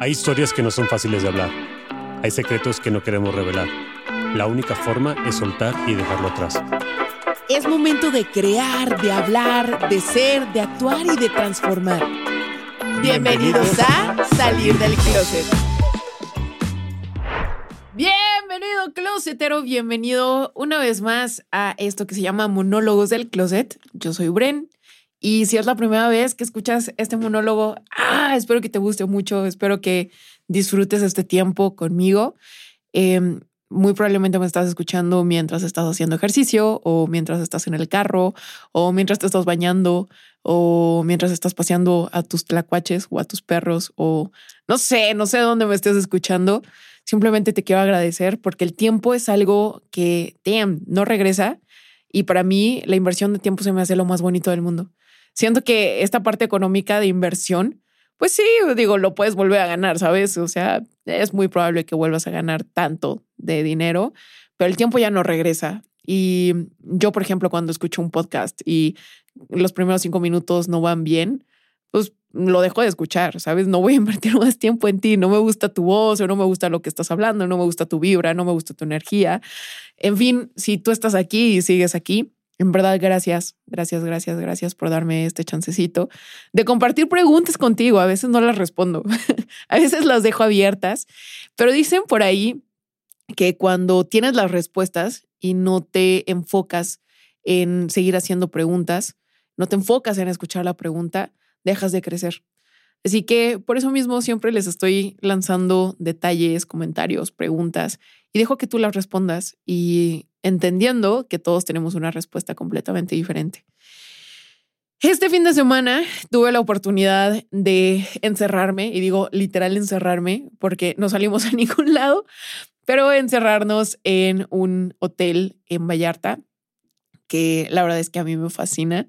Hay historias que no son fáciles de hablar. Hay secretos que no queremos revelar. La única forma es soltar y dejarlo atrás. Es momento de crear, de hablar, de ser, de actuar y de transformar. Bienvenidos a Salir del Closet. Bienvenido, closetero. Bienvenido una vez más a esto que se llama Monólogos del Closet. Yo soy Bren. Y si es la primera vez que escuchas este monólogo, ah, espero que te guste mucho, espero que disfrutes este tiempo conmigo. Em, muy probablemente me estás escuchando mientras estás haciendo ejercicio o mientras estás en el carro o mientras te estás bañando o mientras estás paseando a tus tlacuaches o a tus perros o no sé, no sé dónde me estés escuchando. Simplemente te quiero agradecer porque el tiempo es algo que, damn, no regresa. Y para mí la inversión de tiempo se me hace lo más bonito del mundo siento que esta parte económica de inversión, pues sí, digo, lo puedes volver a ganar, ¿sabes? O sea, es muy probable que vuelvas a ganar tanto de dinero, pero el tiempo ya no regresa. Y yo, por ejemplo, cuando escucho un podcast y los primeros cinco minutos no van bien, pues lo dejo de escuchar, ¿sabes? No voy a invertir más tiempo en ti, no me gusta tu voz o no me gusta lo que estás hablando, no me gusta tu vibra, no me gusta tu energía. En fin, si tú estás aquí y sigues aquí, en verdad, gracias, gracias, gracias, gracias por darme este chancecito de compartir preguntas contigo. A veces no las respondo, a veces las dejo abiertas, pero dicen por ahí que cuando tienes las respuestas y no te enfocas en seguir haciendo preguntas, no te enfocas en escuchar la pregunta, dejas de crecer. Así que por eso mismo siempre les estoy lanzando detalles, comentarios, preguntas y dejo que tú las respondas y entendiendo que todos tenemos una respuesta completamente diferente. Este fin de semana tuve la oportunidad de encerrarme, y digo literal encerrarme, porque no salimos a ningún lado, pero encerrarnos en un hotel en Vallarta, que la verdad es que a mí me fascina.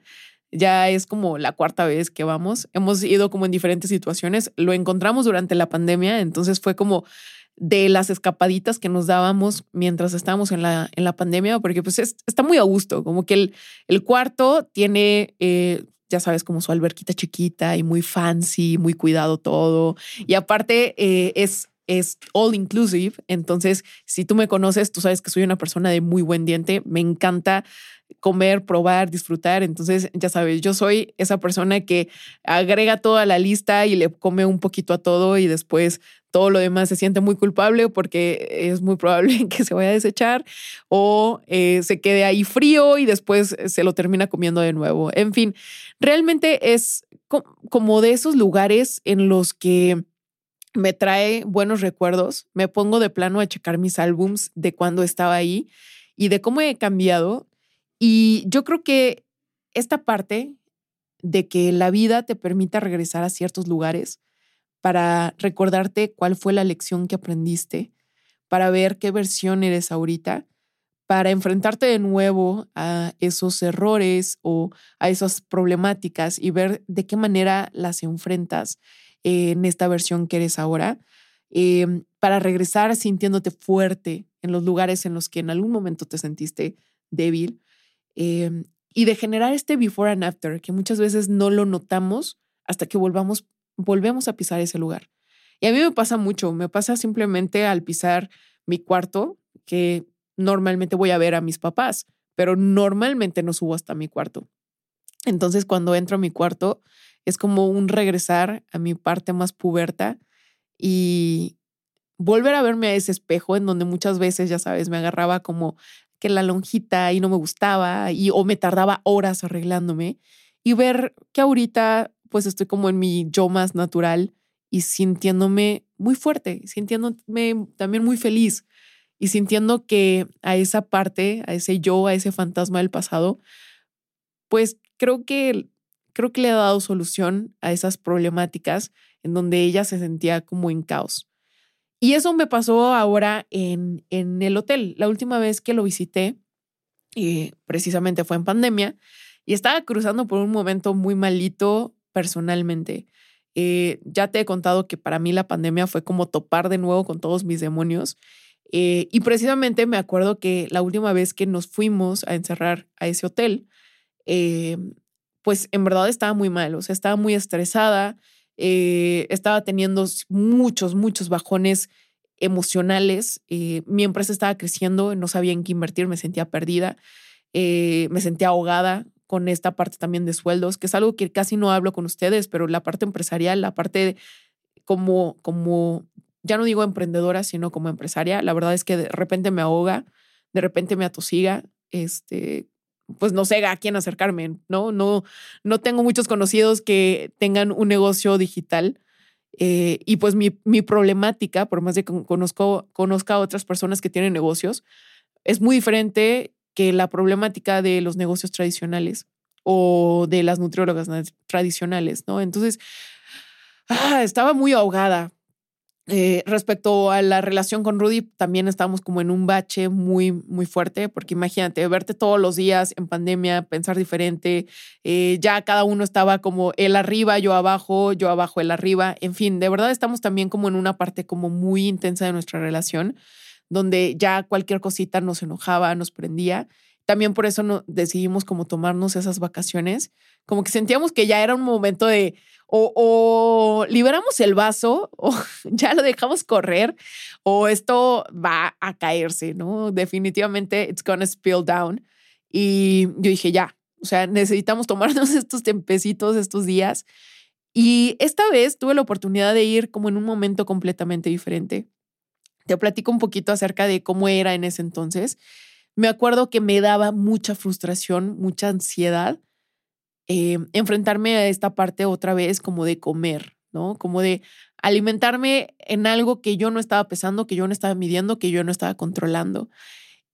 Ya es como la cuarta vez que vamos. Hemos ido como en diferentes situaciones. Lo encontramos durante la pandemia, entonces fue como de las escapaditas que nos dábamos mientras estábamos en la, en la pandemia, porque pues está muy a gusto, como que el, el cuarto tiene, eh, ya sabes, como su alberquita chiquita y muy fancy, muy cuidado todo. Y aparte eh, es es all inclusive. Entonces, si tú me conoces, tú sabes que soy una persona de muy buen diente. Me encanta comer, probar, disfrutar. Entonces, ya sabes, yo soy esa persona que agrega toda la lista y le come un poquito a todo y después todo lo demás se siente muy culpable porque es muy probable que se vaya a desechar o eh, se quede ahí frío y después se lo termina comiendo de nuevo. En fin, realmente es como de esos lugares en los que me trae buenos recuerdos. Me pongo de plano a checar mis álbums de cuando estaba ahí y de cómo he cambiado y yo creo que esta parte de que la vida te permita regresar a ciertos lugares para recordarte cuál fue la lección que aprendiste, para ver qué versión eres ahorita, para enfrentarte de nuevo a esos errores o a esas problemáticas y ver de qué manera las enfrentas en esta versión que eres ahora, em, para regresar sintiéndote fuerte en los lugares en los que en algún momento te sentiste débil Em, y de generar este before and after, que muchas veces no lo notamos hasta que volvamos, volvemos a pisar ese lugar. Y a mí me pasa mucho, me pasa simplemente al pisar mi cuarto, que normalmente voy a ver a mis papás, pero normalmente no subo hasta mi cuarto. Entonces cuando entro a mi cuarto es como un regresar a mi parte más puberta y volver a verme a ese espejo en donde muchas veces, ya sabes, me agarraba como que la lonjita y no me gustaba y o me tardaba horas arreglándome y ver que ahorita pues estoy como en mi yo más natural y sintiéndome muy fuerte, sintiéndome también muy feliz y sintiendo que a esa parte, a ese yo, a ese fantasma del pasado, pues creo que creo que le he dado solución a esas problemáticas en donde ella se sentía como en caos. Y eso me pasó ahora en, en el hotel. La última vez que lo visité, y precisamente fue en pandemia, y estaba cruzando por un momento muy malito personalmente. Eh, ya te he contado que para mí la pandemia fue como topar de nuevo con todos mis demonios. Eh, y precisamente me acuerdo que la última vez que nos fuimos a encerrar a ese hotel, eh, pues en verdad estaba muy mal, o sea, estaba muy estresada, estaba teniendo muchos, muchos bajones emocionales. mi empresa estaba creciendo, no sabía en qué invertir, me sentía perdida, me sentía ahogada con esta parte también de sueldos, que es algo que casi no hablo con ustedes, pero la parte empresarial, la parte como, como, ya no digo emprendedora, sino como empresaria, la verdad es que de repente me ahoga, de repente me atosiga, este, pues no sé a quién acercarme, ¿no? No, no tengo muchos conocidos que tengan un negocio digital. Eh, y pues mi, mi, problemática, por más de que conozco, conozca a otras personas que tienen negocios, es muy diferente que la problemática de los negocios tradicionales o de las nutriólogas tradicionales, ¿no? Entonces, ah, estaba muy ahogada. Eh, respecto a la relación con Rudy, también estamos como en un bache muy, muy fuerte, porque imagínate, verte todos los días en pandemia, pensar diferente, eh, ya cada uno estaba como él arriba, yo abajo, yo abajo, él arriba, en fin, de verdad estamos también como en una parte como muy intensa de nuestra relación donde ya cualquier cosita nos enojaba, nos prendía. También por eso no, decidimos como tomarnos esas vacaciones, como que sentíamos que ya era un momento de o, liberamos el vaso o ya lo dejamos correr o esto va a caerse, ¿no? Definitivamente it's gonna spill down. Y yo dije, ya, o sea, necesitamos tomarnos estos tempecitos, estos días. Y esta vez tuve la oportunidad de ir como en un momento completamente diferente. Te platico un poquito acerca de cómo era en ese entonces. Me acuerdo que me daba mucha frustración, mucha ansiedad eh, enfrentarme a esta parte otra vez como de comer, ¿no? Como de alimentarme en algo que yo no estaba pesando, que yo no estaba midiendo, que yo no estaba controlando.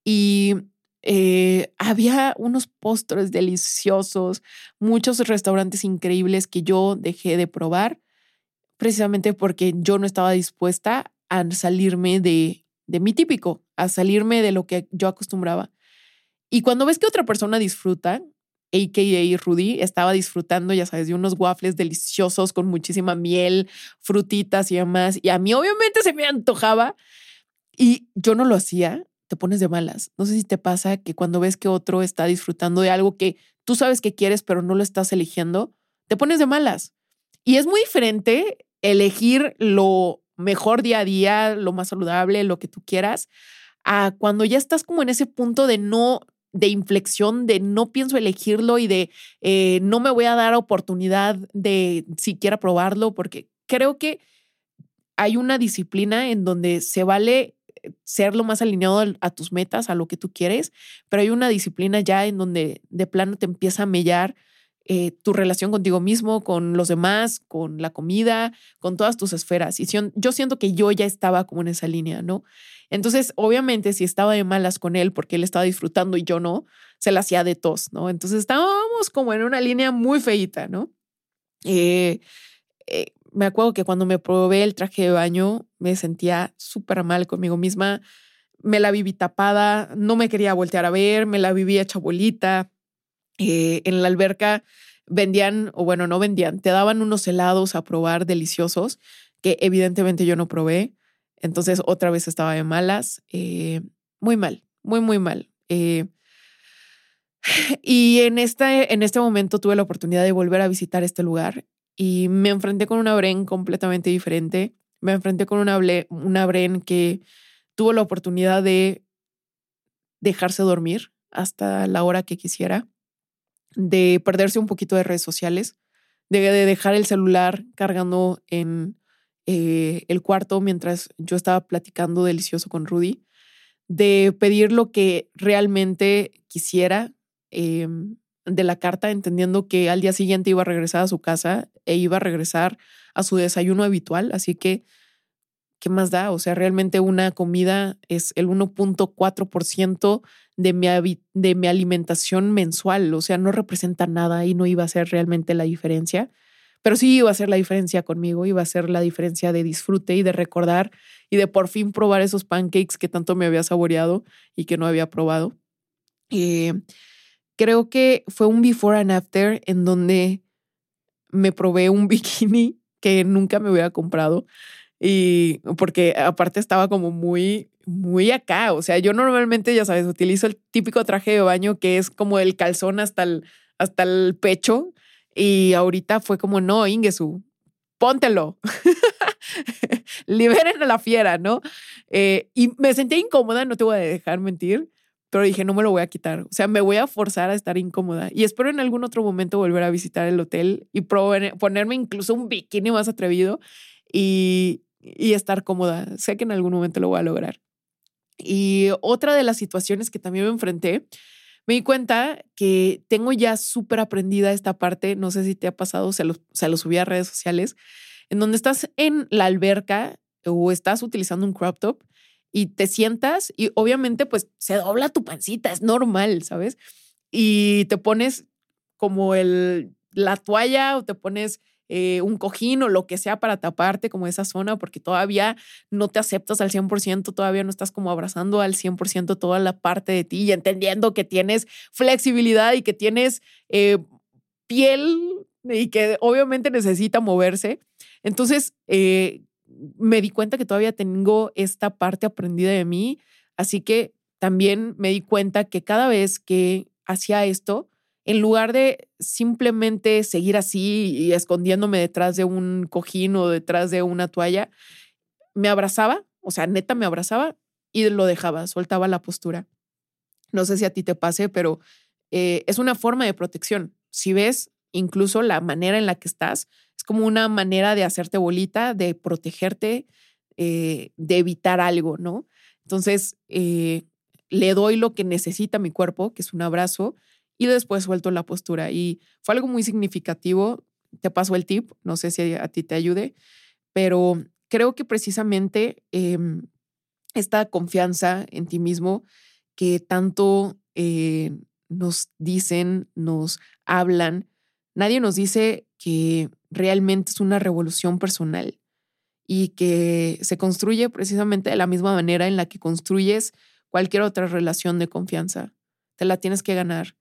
Y eh, había unos postres deliciosos, muchos restaurantes increíbles que yo dejé de probar precisamente porque yo no estaba dispuesta a salirme de, de mi típico, a salirme de lo que yo acostumbraba. Y cuando ves que otra persona disfruta, a.k.a. Rudy, estaba disfrutando, ya sabes, de unos waffles deliciosos con muchísima miel, frutitas y demás. Y a mí obviamente se me antojaba y yo no lo hacía, te pones de malas. No sé si te pasa que cuando ves que otro está disfrutando de algo que tú sabes que quieres, pero no lo estás eligiendo, te pones de malas. Y es muy diferente elegir lo mejor día a día, lo más saludable, lo que tú quieras, a cuando ya estás como en ese punto de no, de inflexión, de no pienso elegirlo y de eh, no me voy a dar oportunidad de siquiera probarlo, porque creo que hay una disciplina en donde se vale eh, ser lo más alineado a tus metas, a lo que tú quieres, pero hay una disciplina ya en donde de plano te empieza a mellar eh, tu relación contigo mismo, con los demás, con la comida, con todas tus esferas. Y yo siento que yo ya estaba como en esa línea, ¿no? Entonces, obviamente, si estaba de malas con él porque él estaba disfrutando y yo no, se la hacía de tos, ¿no? Entonces estábamos como en una línea muy feita, ¿no? Eh, eh, me acuerdo que cuando me probé el traje de baño me sentía súper mal conmigo misma, me la viví tapada, no me quería voltear a ver, me la vivía hecha bolita, eh, en la alberca vendían, o bueno, no vendían, te daban unos helados a probar deliciosos que evidentemente yo no probé. Entonces otra vez estaba de malas. Eh, muy mal, muy, muy mal. Eh, y en este, en este momento tuve la oportunidad de volver a visitar este lugar y me enfrenté con una Bren completamente diferente. Me enfrenté con una, una Bren que tuvo la oportunidad de dejarse dormir hasta la hora que quisiera de perderse un poquito de redes sociales, de, dejar el celular cargando en eh, el cuarto mientras yo estaba platicando delicioso con Rudy, de pedir lo que realmente quisiera em, de la carta, entendiendo que al día siguiente iba a regresar a su casa e iba a regresar a su desayuno habitual. Así que ¿qué más da? O sea, realmente una comida es el 1.4% de mi, de mi alimentación mensual, o sea, no representa nada y no iba a ser realmente la diferencia, pero sí iba a ser la diferencia conmigo, iba a ser la diferencia de disfrute y de recordar y de por fin probar esos pancakes que tanto me había saboreado y que no había probado. Eh, creo que fue un before and after en donde me probé un bikini que nunca me hubiera comprado y porque aparte estaba como muy, muy acá. O sea, yo normalmente, ya sabes, utilizo el típico traje de baño que es como el calzón hasta el, hasta el pecho. Y ahorita fue como, no, Ingesu, póntelo. Liberen a la fiera, ¿no? Eh, y me sentí incómoda, no te voy a dejar mentir, pero dije, no me lo voy a quitar. O sea, me voy a forzar a estar incómoda. Y espero en algún otro momento volver a visitar el hotel y ponerme incluso un bikini más atrevido. Y, y estar cómoda. Sé que en algún momento lo voy a lograr. Y otra de las situaciones que también me enfrenté, me di cuenta que tengo ya súper aprendida esta parte, no sé si te ha pasado, se lo, se lo subí a redes sociales, en donde estás en la alberca o estás utilizando un crop top y te sientas y obviamente pues se dobla tu pancita, es normal, ¿sabes? Y te pones como el, la toalla o te pones eh, un cojín o lo que sea para taparte como esa zona, porque todavía no te aceptas al 100%, todavía no estás como abrazando al 100% toda la parte de ti y entendiendo que tienes flexibilidad y que tienes eh, piel y que obviamente necesita moverse. Entonces, eh, me di cuenta que todavía tengo esta parte aprendida de mí, así que también me di cuenta que cada vez que hacía esto, en lugar de simplemente seguir así y escondiéndome detrás de un cojín o detrás de una toalla, me abrazaba, o sea, neta me abrazaba y lo dejaba, soltaba la postura. No sé si a ti te pase, pero eh, es una forma de protección. Si ves incluso la manera en la que estás, es como una manera de hacerte bolita, de protegerte, eh, de evitar algo, ¿no? Entonces, eh, le doy lo que necesita mi cuerpo, que es un abrazo, y después suelto la postura. Y fue algo muy significativo. Te paso el tip, no sé si a ti te ayude, pero creo que precisamente em, esta confianza en ti mismo que tanto eh, nos dicen, nos hablan, nadie nos dice que realmente es una revolución personal y que se construye precisamente de la misma manera en la que construyes cualquier otra relación de confianza. Te la tienes que ganar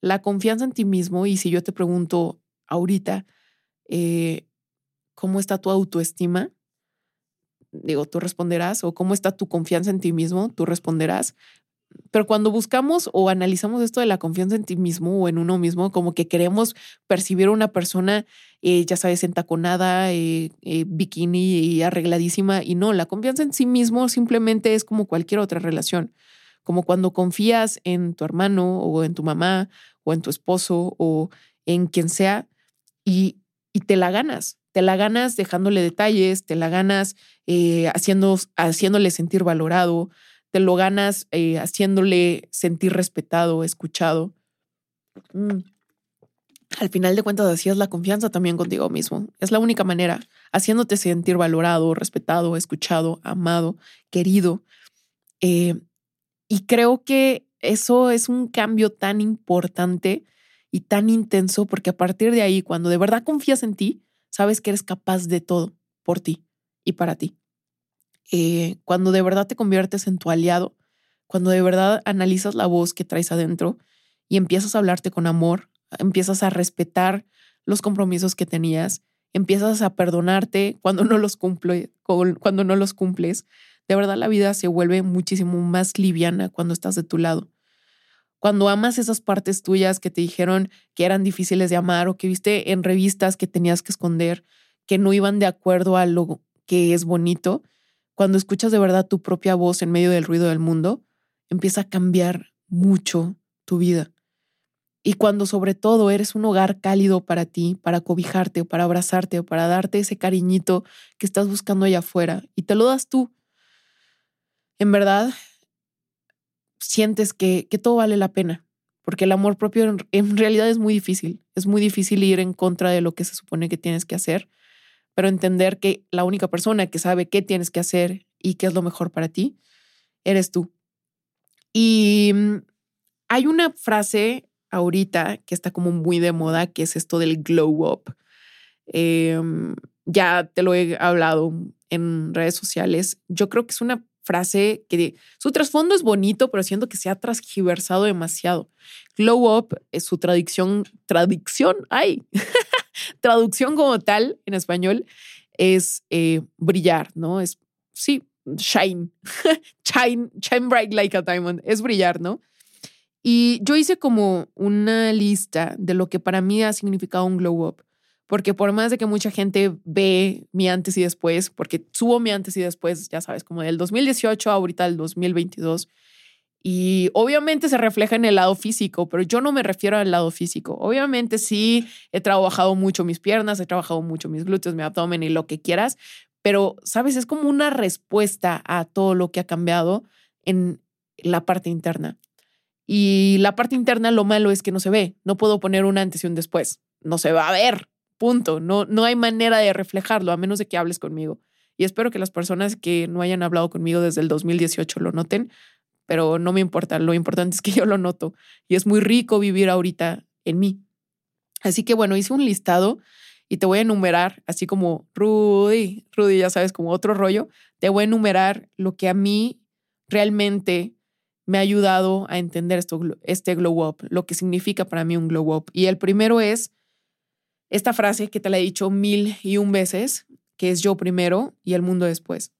la confianza en ti mismo, y si yo te pregunto ahorita, eh, ¿cómo está tu autoestima? Digo, tú responderás, o cómo está tu confianza en ti mismo, tú responderás. Pero cuando buscamos o analizamos esto de la confianza en ti mismo o en uno mismo, como que queremos percibir a una persona, eh, ya sabes, entaconada, eh, bikini y arregladísima, y no, la confianza en sí mismo simplemente es como cualquier otra relación como cuando confías en tu hermano o en tu mamá o en tu esposo o en quien sea y, te la ganas. Te la ganas dejándole detalles, te la ganas eh, haciéndole sentir valorado, te lo ganas eh, haciéndole sentir respetado, escuchado. Mm. Al final de cuentas, así es la confianza también contigo mismo. Es la única manera, haciéndote sentir valorado, respetado, escuchado, amado, querido. Eh, y creo que eso es un cambio tan importante y tan intenso porque a partir de ahí, cuando de verdad confías en ti, sabes que eres capaz de todo por ti y para ti. Eh, cuando de verdad te conviertes en tu aliado, cuando de verdad analizas la voz que traes adentro y empiezas a hablarte con amor, empiezas a respetar los compromisos que tenías, empiezas a perdonarte cuando no los cumple, cuando no los cumples, de verdad la vida se vuelve muchísimo más liviana cuando estás de tu lado. Cuando amas esas partes tuyas que te dijeron que eran difíciles de amar o que viste en revistas que tenías que esconder, que no iban de acuerdo a lo que es bonito, cuando escuchas de verdad tu propia voz en medio del ruido del mundo, empieza a cambiar mucho tu vida. Y cuando sobre todo eres un hogar cálido para ti, para cobijarte para abrazarte o para darte ese cariñito que estás buscando allá afuera y te lo das tú, en verdad sientes que, todo vale la pena, porque el amor propio en, realidad es muy difícil, es muy difícil ir en contra de lo que se supone que tienes que hacer, pero entender que la única persona que sabe qué tienes que hacer y qué es lo mejor para ti, eres tú. Y mm, hay una frase ahorita que está como muy de moda, que es esto del glow up. Em, ya te lo he hablado en redes sociales. Yo creo que es una frase que su trasfondo es bonito, pero siento que se ha transgiversado demasiado. Glow up es su traducción, traducción, ay, traducción como tal en español es eh, brillar, ¿no? Es, sí, shine, shine, shine bright like a diamond, es brillar, ¿no? Y yo hice como una lista de lo que para mí ha significado un glow up, porque por más de que mucha gente ve mi antes y después, porque subo mi antes y después, ya sabes, como del 2018 ahorita al 2022, y obviamente se refleja en el lado físico, pero yo no me refiero al lado físico. Obviamente sí he trabajado mucho mis piernas, he trabajado mucho mis glúteos, mi abdomen y lo que quieras, pero, ¿sabes? Es como una respuesta a todo lo que ha cambiado en la parte interna. Y la parte interna lo malo es que no se ve. No puedo poner un antes y un después. No se va a ver. Punto. No, no hay manera de reflejarlo a menos de que hables conmigo. Y espero que las personas que no hayan hablado conmigo desde el 2018 lo noten, pero no me importa. Lo importante es que yo lo noto. Y es muy rico vivir ahorita en mí. Así que bueno, hice un listado y te voy a enumerar, así como Rudy, Rudy, ya sabes, como otro rollo, te voy a enumerar lo que a mí realmente me ha ayudado a entender esto, este glow up, lo que significa para mí un glow up. Y el primero es esta frase que te la he dicho mil y un veces, que es yo primero y el mundo después.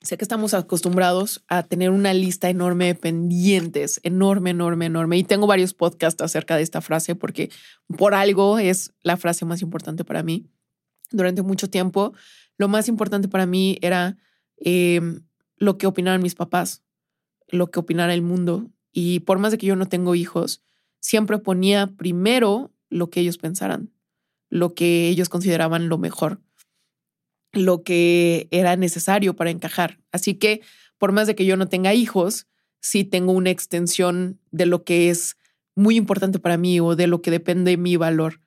Sé que estamos acostumbrados a tener una lista enorme de pendientes, enorme, enorme, enorme. Y tengo varios podcasts acerca de esta frase porque por algo es la frase más importante para mí. Durante mucho tiempo, lo más importante para mí era eh, lo que opinaran mis papás, lo que opinara el mundo. Y por más de que yo no tengo hijos, siempre ponía primero lo que ellos pensaran, lo que ellos consideraban lo mejor, lo que era necesario para encajar. Así que por más de que yo no tenga hijos, sí tengo una extensión de lo que es muy importante para mí o de lo que depende mi valor,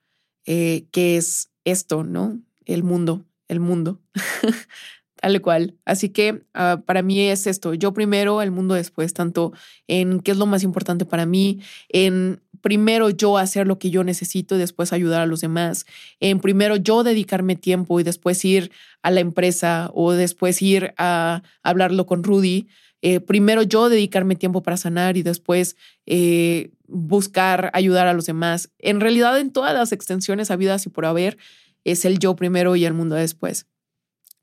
eh, que es esto, ¿no? El mundo, el mundo. Tal cual. Así que ah, para mí es esto, yo primero, el mundo después, tanto en qué es lo más importante para mí, en primero yo hacer lo que yo necesito y después ayudar a los demás, en primero yo dedicarme tiempo y después ir a la empresa o después ir a hablarlo con Rudy, eh, primero yo dedicarme tiempo para sanar y después eh, buscar ayudar a los demás. En realidad en todas las extensiones habidas y por haber es el yo primero y el mundo después.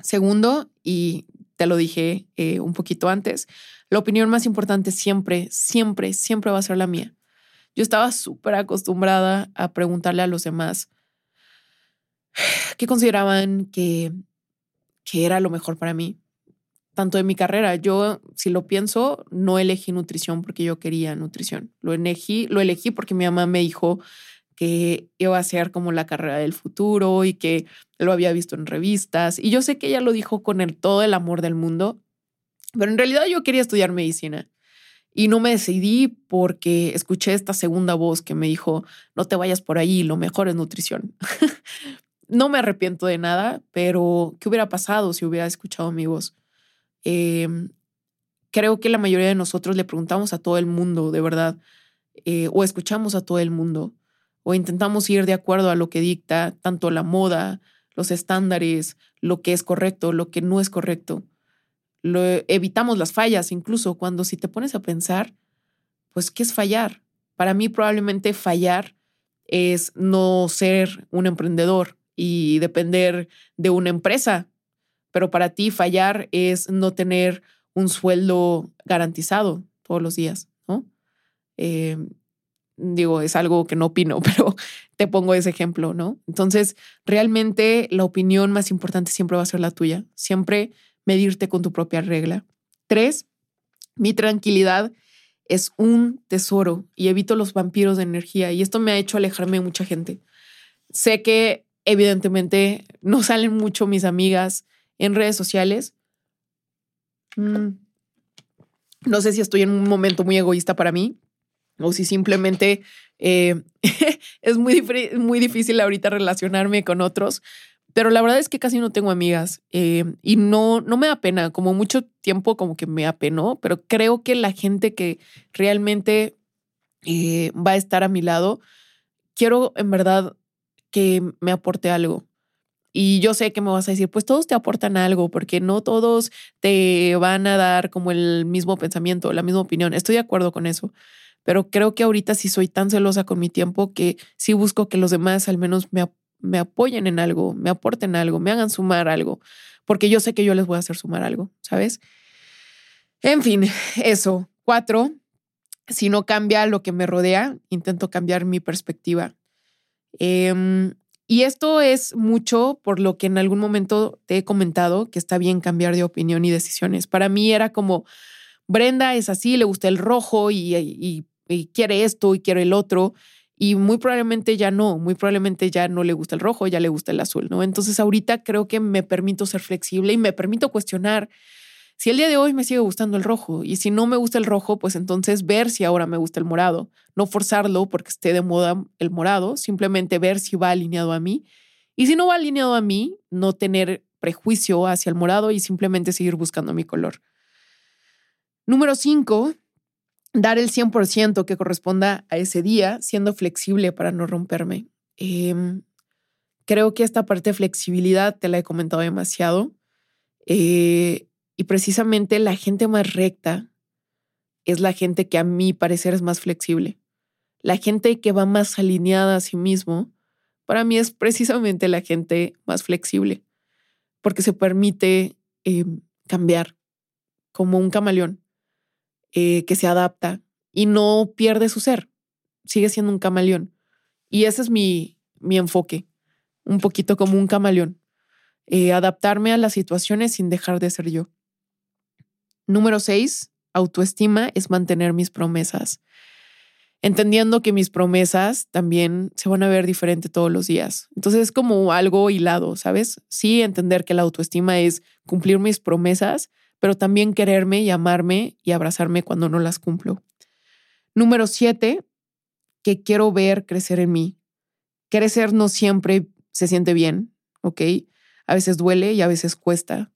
Segundo, y te lo dije eh, un poquito antes, la opinión más importante siempre, siempre, siempre va a ser la mía. Yo estaba súper acostumbrada a preguntarle a los demás qué consideraban que, que era lo mejor para mí, tanto en mi carrera. Yo, si lo pienso, no elegí nutrición porque yo quería nutrición. Lo elegí, lo elegí porque mi mamá me dijo que iba a ser como la carrera del futuro y que lo había visto en revistas. Y yo sé que ella lo dijo con todo el amor del mundo, pero en realidad yo quería estudiar medicina. Y no me decidí porque escuché esta segunda voz que me dijo, no te vayas por ahí, lo mejor es nutrición. no me arrepiento de nada, pero ¿qué hubiera pasado si hubiera escuchado mi voz? Em, creo que la mayoría de nosotros le preguntamos a todo el mundo, de verdad, eh, o escuchamos a todo el mundo o intentamos ir de acuerdo a lo que dicta tanto la moda, los estándares, lo que es correcto, lo que no es correcto. Lo, evitamos las fallas, incluso cuando si te pones a pensar, pues, ¿qué es fallar? Para mí probablemente fallar es no ser un emprendedor y depender de una empresa, pero para ti fallar es no tener un sueldo garantizado todos los días, ¿no? Eh, digo, es algo que no opino, pero te pongo ese ejemplo, ¿no? Entonces, realmente la opinión más importante siempre va a ser la tuya, siempre medirte con tu propia regla. Tres, mi tranquilidad es un tesoro y evito los vampiros de energía y esto me ha hecho alejarme de mucha gente. Sé que evidentemente no salen mucho mis amigas en redes sociales. Mm. No sé si estoy en un momento muy egoísta para mí, o si simplemente Eh, es muy, muy difícil ahorita relacionarme con otros, pero la verdad es que casi no tengo amigas eh, y no, no me da pena, como mucho tiempo como que me apenó, pero creo que la gente que realmente eh, va a estar a mi lado, quiero en verdad que me aporte algo. Y yo sé que me vas a decir, pues todos te aportan algo, porque no todos te van a dar como el mismo pensamiento, la misma opinión. Estoy de acuerdo con eso, pero creo que ahorita sí soy tan celosa con mi tiempo que sí busco que los demás al menos me, me apoyen en algo, me aporten algo, me hagan sumar algo, porque yo sé que yo les voy a hacer sumar algo, ¿sabes? En fin, eso. Cuatro, si no cambia lo que me rodea, intento cambiar mi perspectiva. Em, y esto es mucho por lo que en algún momento te he comentado que está bien cambiar de opinión y decisiones. Para mí era como, Brenda es así, le gusta el rojo y, quiere esto y quiere el otro. Y muy probablemente ya no, muy probablemente ya no le gusta el rojo, ya le gusta el azul, ¿no? Entonces ahorita creo que me permito ser flexible y me permito cuestionar si el día de hoy me sigue gustando el rojo y si no me gusta el rojo, pues entonces ver si ahora me gusta el morado. No forzarlo porque esté de moda el morado, simplemente ver si va alineado a mí. Y si no va alineado a mí, no tener prejuicio hacia el morado y simplemente seguir buscando mi color. Número cinco, dar el 100% que corresponda a ese día, siendo flexible para no romperme. Em, creo que esta parte de flexibilidad te la he comentado demasiado. Eh, y precisamente la gente más recta es la gente que a mi parecer es más flexible. La gente que va más alineada a sí mismo, para mí es precisamente la gente más flexible, porque se permite eh, cambiar como un camaleón eh, que se adapta y no pierde su ser, sigue siendo un camaleón. Y ese es mi, mi enfoque, un poquito como un camaleón, eh, adaptarme a las situaciones sin dejar de ser yo. Número seis, autoestima es mantener mis promesas. Entendiendo que mis promesas también se van a ver diferente todos los días. Entonces es como algo hilado, ¿sabes? Sí, entender que la autoestima es cumplir mis promesas, pero también quererme y amarme y abrazarme cuando no las cumplo. Número siete, que quiero ver crecer en mí. Crecer no siempre se siente bien, ¿ok? A veces duele y a veces cuesta.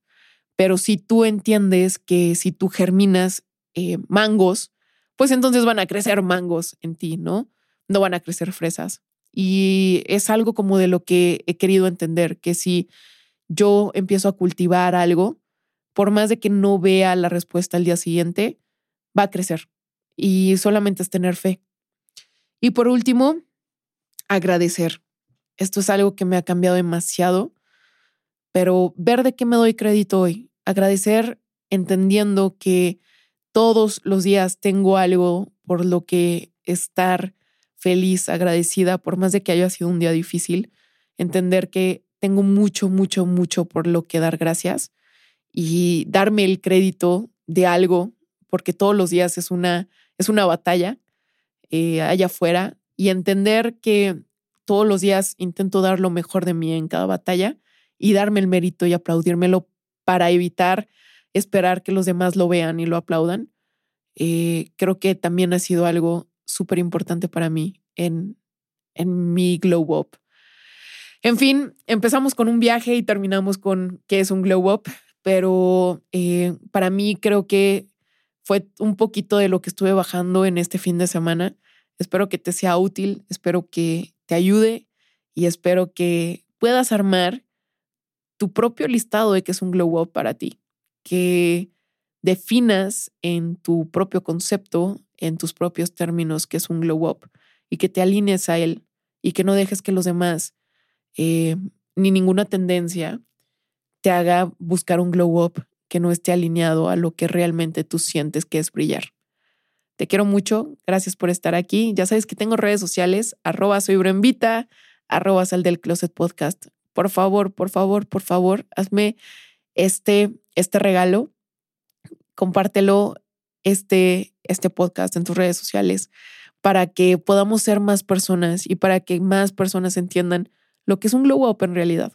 Pero si tú entiendes que si tú germinas eh, mangos, pues entonces van a crecer mangos en ti, ¿no? No van a crecer fresas. Y es algo como de lo que he querido entender, que si yo empiezo a cultivar algo, por más de que no vea la respuesta al día siguiente, va a crecer. Y solamente es tener fe. Y por último, agradecer. Esto es algo que me ha cambiado demasiado pero ver de qué me doy crédito hoy, agradecer entendiendo que todos los días tengo algo por lo que estar feliz, agradecida, por más de que haya sido un día difícil, entender que tengo mucho, mucho, mucho por lo que dar gracias y darme el crédito de algo, porque todos los días es una, es una batalla eh, allá afuera y entender que todos los días intento dar lo mejor de mí en cada batalla y darme el mérito y aplaudírmelo para evitar esperar que los demás lo vean y lo aplaudan, eh, creo que también ha sido algo súper importante para mí en, en mi glow up. En fin, empezamos con un viaje y terminamos con qué es un glow up, pero eh, para mí creo que fue un poquito de lo que estuve bajando en este fin de semana. Espero que te sea útil, espero que te ayude y espero que puedas armar tu propio listado de qué es un glow up para ti, que definas en tu propio concepto, en tus propios términos, qué es un glow up y que te alinees a él y que no dejes que los demás eh, ni ninguna tendencia te haga buscar un glow up que no esté alineado a lo que realmente tú sientes que es brillar. Te quiero mucho, gracias por estar aquí. Ya sabes que tengo redes sociales, arroba soy Brembita, arroba sal del closet podcast por favor, por favor, por favor, hazme este, este regalo, compártelo, este, este podcast en tus redes sociales para que podamos ser más personas y para que más personas entiendan lo que es un glow up en realidad.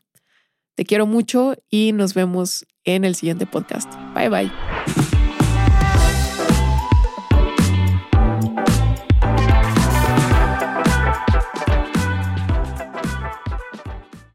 Te quiero mucho y nos vemos en el siguiente podcast. Bye bye.